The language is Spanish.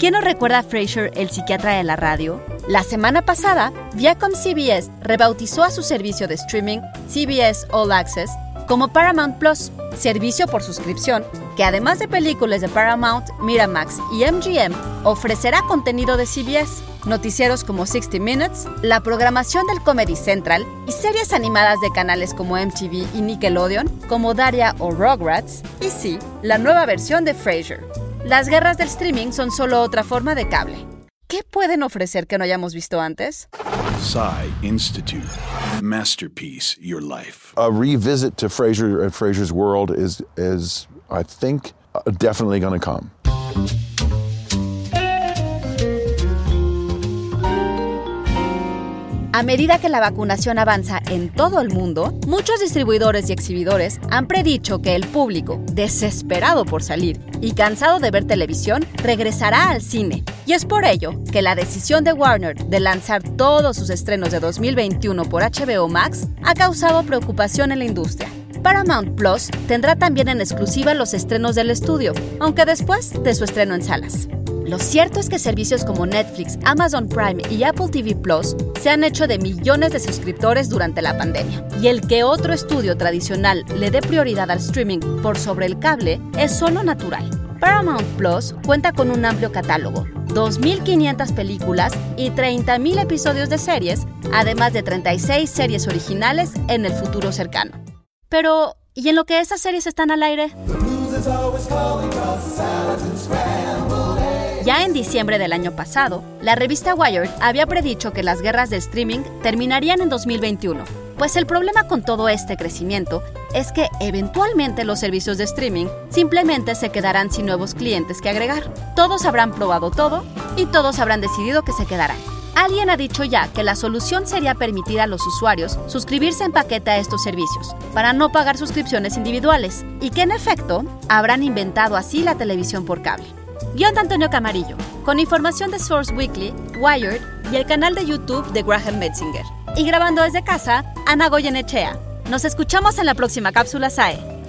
¿Quién nos recuerda a Frasier, el psiquiatra de la radio? La semana pasada, Viacom CBS rebautizó a su servicio de streaming CBS All Access como Paramount Plus, servicio por suscripción que además de películas de Paramount, Miramax y MGM, ofrecerá contenido de CBS, noticieros como 60 Minutes, la programación del Comedy Central y series animadas de canales como MTV y Nickelodeon, como Daria o Rugrats, y sí, la nueva versión de Frasier. Las guerras del streaming son solo otra forma de cable. ¿Qué pueden ofrecer que no hayamos visto antes? Psy Institute. Masterpiece Your Life. A revisit to Frasier and Frasier's world is, is I think, uh, definitely going to come. A medida que la vacunación avanza en todo el mundo, muchos distribuidores y exhibidores han predicho que el público, desesperado por salir y cansado de ver televisión, regresará al cine. Y es por ello que la decisión de Warner de lanzar todos sus estrenos de 2021 por HBO Max ha causado preocupación en la industria. Paramount Plus tendrá también en exclusiva los estrenos del estudio, aunque después de su estreno en salas. Lo cierto es que servicios como Netflix, Amazon Prime y Apple TV Plus se han hecho de millones de suscriptores durante la pandemia. Y el que otro estudio tradicional le dé prioridad al streaming por sobre el cable es solo natural. Paramount Plus cuenta con un amplio catálogo, 2.500 películas y 30.000 episodios de series, además de 36 series originales en el futuro cercano. Pero, ¿y en lo que esas series están al aire? Ya en diciembre del año pasado, la revista Wired había predicho que las guerras de streaming terminarían en 2021. Pues el problema con todo este crecimiento es que eventualmente los servicios de streaming simplemente se quedarán sin nuevos clientes que agregar. Todos habrán probado todo y todos habrán decidido que se quedarán. Alguien ha dicho ya que la solución sería permitir a los usuarios suscribirse en paquete a estos servicios, para no pagar suscripciones individuales, y que en efecto habrán inventado así la televisión por cable. Guión de Antonio Camarillo, con información de Source Weekly, Wired y el canal de YouTube de Graham Metzinger. Y grabando desde casa, Ana Goyenechea. Nos escuchamos en la próxima cápsula SAE.